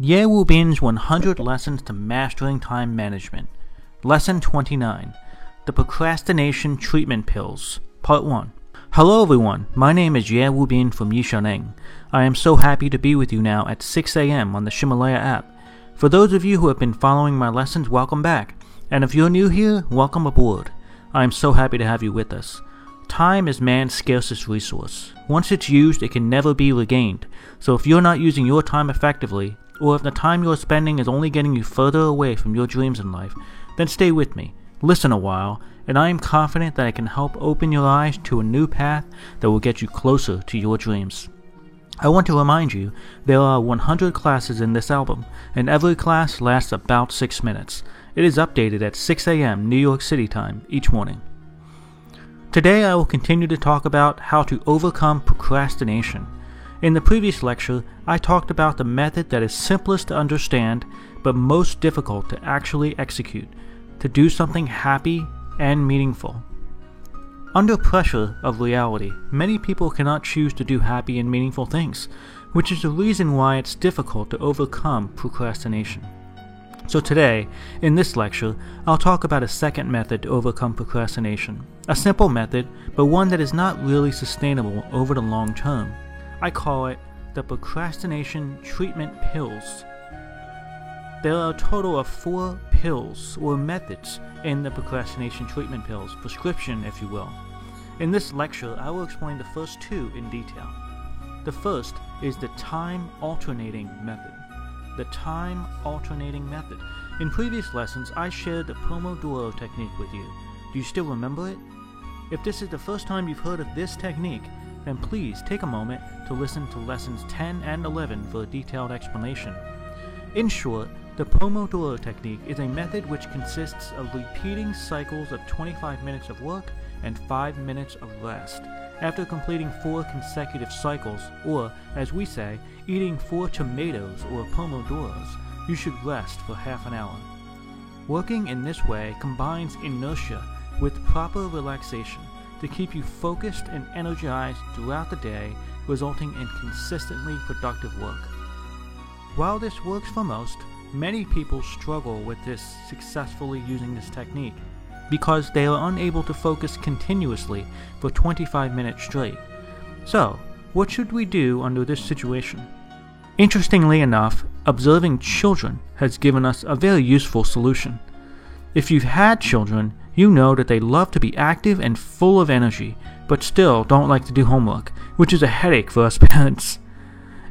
Ye Wu Bin's 100 Lessons to Mastering Time Management. Lesson 29 The Procrastination Treatment Pills. Part 1. Hello everyone, my name is Ye Wu Bin from Yishaneng. I am so happy to be with you now at 6 a.m. on the Ximalaya app. For those of you who have been following my lessons, welcome back. And if you're new here, welcome aboard. I am so happy to have you with us. Time is man's scarcest resource. Once it's used, it can never be regained. So if you're not using your time effectively, or if the time you're spending is only getting you further away from your dreams in life, then stay with me, listen a while, and I am confident that I can help open your eyes to a new path that will get you closer to your dreams. I want to remind you there are 100 classes in this album, and every class lasts about 6 minutes. It is updated at 6 a.m. New York City time each morning. Today I will continue to talk about how to overcome procrastination. In the previous lecture, I talked about the method that is simplest to understand but most difficult to actually execute to do something happy and meaningful. Under pressure of reality, many people cannot choose to do happy and meaningful things, which is the reason why it's difficult to overcome procrastination. So today, in this lecture, I'll talk about a second method to overcome procrastination. A simple method, but one that is not really sustainable over the long term. I call it the procrastination treatment pills. There are a total of four pills or methods in the procrastination treatment pills, prescription if you will. In this lecture, I will explain the first two in detail. The first is the time alternating method the time alternating method. In previous lessons, I shared the Pomodoro technique with you. Do you still remember it? If this is the first time you've heard of this technique, then please take a moment to listen to lessons 10 and 11 for a detailed explanation. In short, the Pomodoro technique is a method which consists of repeating cycles of 25 minutes of work and 5 minutes of rest after completing four consecutive cycles, or, as we say, eating four tomatoes or pomodoros, you should rest for half an hour. Working in this way combines inertia with proper relaxation to keep you focused and energized throughout the day, resulting in consistently productive work. While this works for most, many people struggle with this successfully using this technique because they are unable to focus continuously for 25 minutes straight. So, what should we do under this situation? Interestingly enough, observing children has given us a very useful solution. If you've had children, you know that they love to be active and full of energy, but still don't like to do homework, which is a headache for us parents.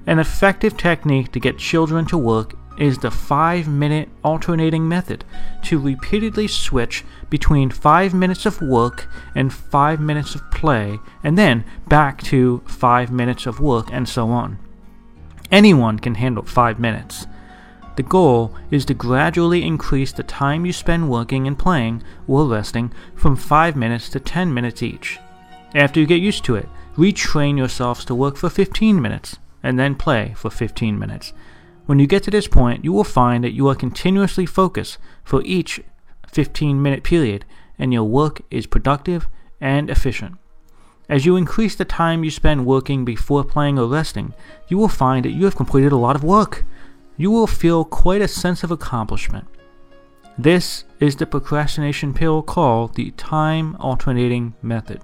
An effective technique to get children to work is the 5 minute alternating method to repeatedly switch between 5 minutes of work and 5 minutes of play, and then back to 5 minutes of work, and so on. Anyone can handle 5 minutes. The goal is to gradually increase the time you spend working and playing or resting from 5 minutes to 10 minutes each. After you get used to it, retrain yourselves to work for 15 minutes and then play for 15 minutes. When you get to this point, you will find that you are continuously focused for each 15 minute period and your work is productive and efficient. As you increase the time you spend working before playing or resting, you will find that you have completed a lot of work. You will feel quite a sense of accomplishment. This is the procrastination pill called the time alternating method.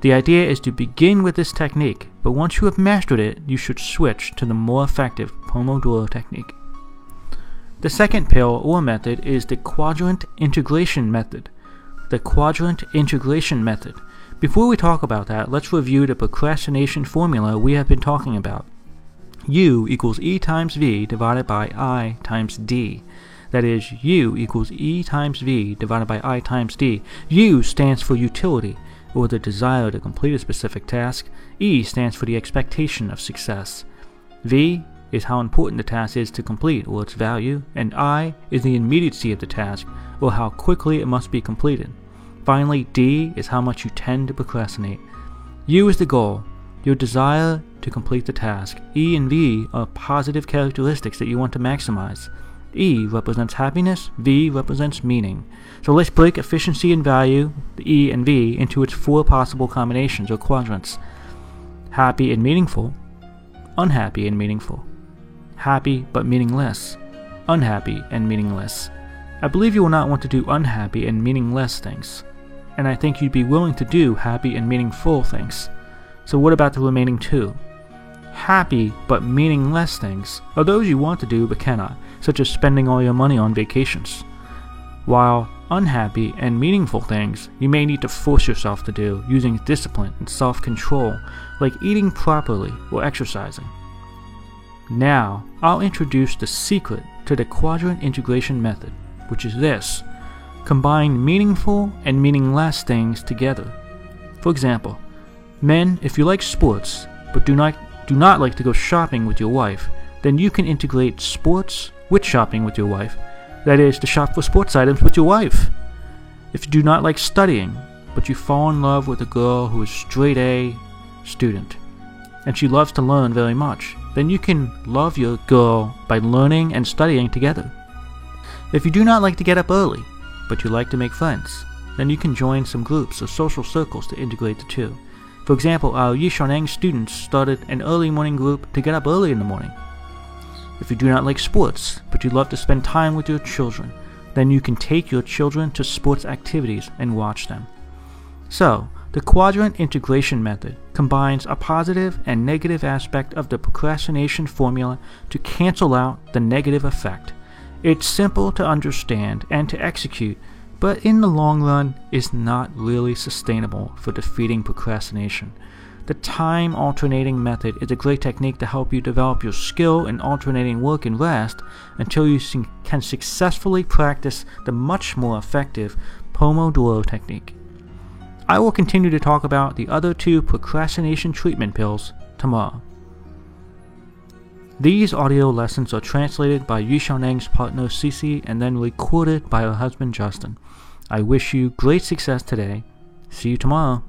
The idea is to begin with this technique, but once you have mastered it, you should switch to the more effective Pomodoro technique. The second pill or method is the quadrant integration method. The quadrant integration method. Before we talk about that, let's review the procrastination formula we have been talking about. U equals E times V divided by I times D. That is, U equals E times V divided by I times D. U stands for utility or the desire to complete a specific task. E stands for the expectation of success. V is how important the task is to complete or its value, and I is the immediacy of the task or how quickly it must be completed. Finally, D is how much you tend to procrastinate. U is the goal, your desire to complete the task. E and V are positive characteristics that you want to maximize. E represents happiness, V represents meaning. So let's break efficiency and value, the E and V, into its four possible combinations or quadrants. Happy and meaningful, unhappy and meaningful, happy but meaningless, unhappy and meaningless. I believe you will not want to do unhappy and meaningless things, and I think you'd be willing to do happy and meaningful things. So, what about the remaining two? Happy but meaningless things are those you want to do but cannot, such as spending all your money on vacations. While unhappy and meaningful things you may need to force yourself to do using discipline and self control, like eating properly or exercising. Now, I'll introduce the secret to the quadrant integration method, which is this combine meaningful and meaningless things together. For example, men, if you like sports but do not, do not like to go shopping with your wife, then you can integrate sports with shopping with your wife that is, to shop for sports items with your wife. If you do not like studying, but you fall in love with a girl who is straight A student, and she loves to learn very much, then you can love your girl by learning and studying together. If you do not like to get up early, but you like to make friends, then you can join some groups or social circles to integrate the two. For example, our Yishaneng students started an early morning group to get up early in the morning. If you do not like sports, but you love to spend time with your children, then you can take your children to sports activities and watch them. So, the quadrant integration method combines a positive and negative aspect of the procrastination formula to cancel out the negative effect. It's simple to understand and to execute, but in the long run is not really sustainable for defeating procrastination. The time alternating method is a great technique to help you develop your skill in alternating work and rest until you can successfully practice the much more effective Pomodoro technique. I will continue to talk about the other two procrastination treatment pills tomorrow. These audio lessons are translated by Yishaneng's partner Cici and then recorded by her husband Justin. I wish you great success today. See you tomorrow.